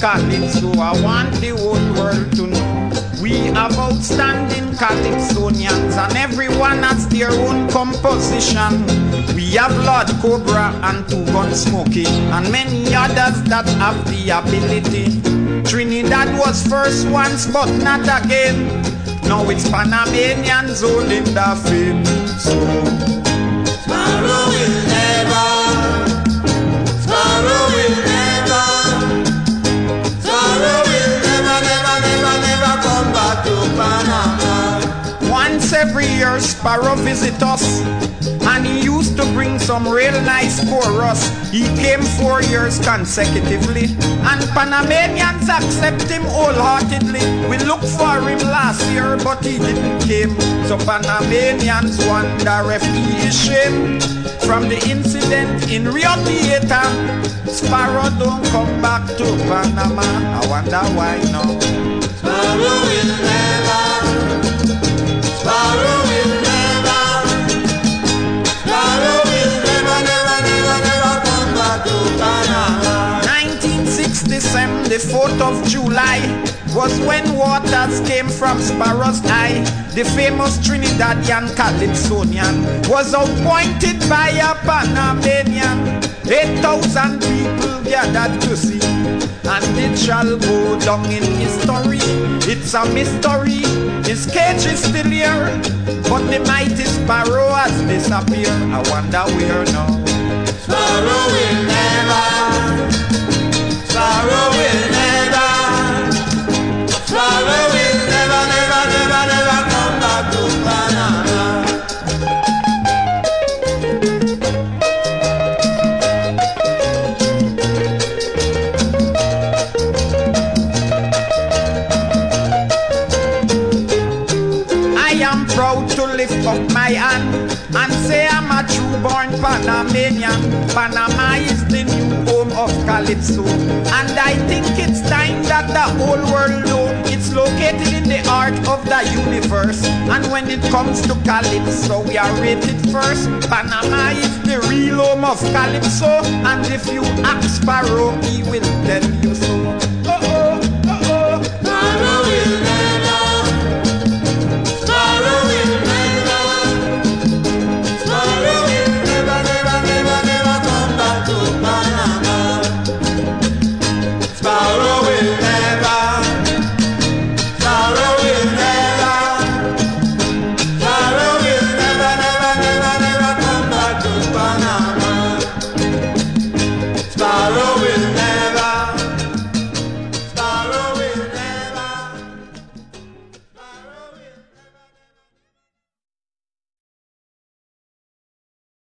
Calypso, I want the whole world to know. We have outstanding Calypsonians, and everyone has their own composition. We have Lord Cobra and Two Gun Smokey, and many others that have the ability. Trinidad was first once, but not again. Now it's Panamanians holding the fame. So Once every year, Sparrow visit us. And he used to bring some real nice chorus. He came four years consecutively. And Panamanians accept him wholeheartedly. We looked for him last year, but he didn't came. So Panamanians wonder if he is shamed from the incident in Rio Theater. Sparrow don't come back to Panama. I wonder why now. The 4th of July, was when waters came from Sparrow's Eye. The famous Trinidadian Calypsonian was appointed by a Panamanian. 8,000 people gathered to see, and it shall go down in history. It's a mystery. His cage is still here, but the mighty Sparrow has disappeared. I wonder where now. Sparrow will never, Panamanian. Panama is the new home of Calypso. And I think it's time that the whole world know it's located in the heart of the universe. And when it comes to Calypso, we are rated first. Panama is the real home of Calypso. And if you ask Sparrow, he will tell you so. Following.